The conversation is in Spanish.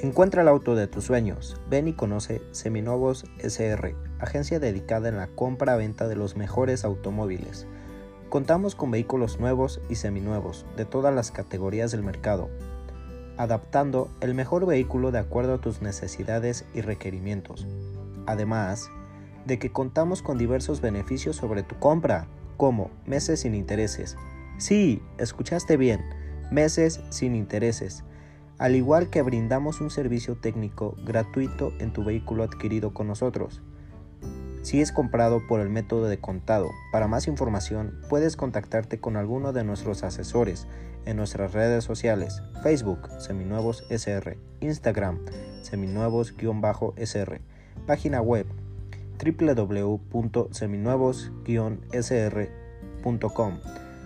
Encuentra el auto de tus sueños. Ven y conoce Seminuevos SR, agencia dedicada en la compra-venta de los mejores automóviles. Contamos con vehículos nuevos y seminuevos de todas las categorías del mercado, adaptando el mejor vehículo de acuerdo a tus necesidades y requerimientos. Además, de que contamos con diversos beneficios sobre tu compra, como meses sin intereses. Sí, escuchaste bien, meses sin intereses al igual que brindamos un servicio técnico gratuito en tu vehículo adquirido con nosotros. Si es comprado por el método de contado, para más información puedes contactarte con alguno de nuestros asesores en nuestras redes sociales, Facebook, Seminuevos SR, Instagram, Seminuevos-SR, página web www.seminuevos-sr.com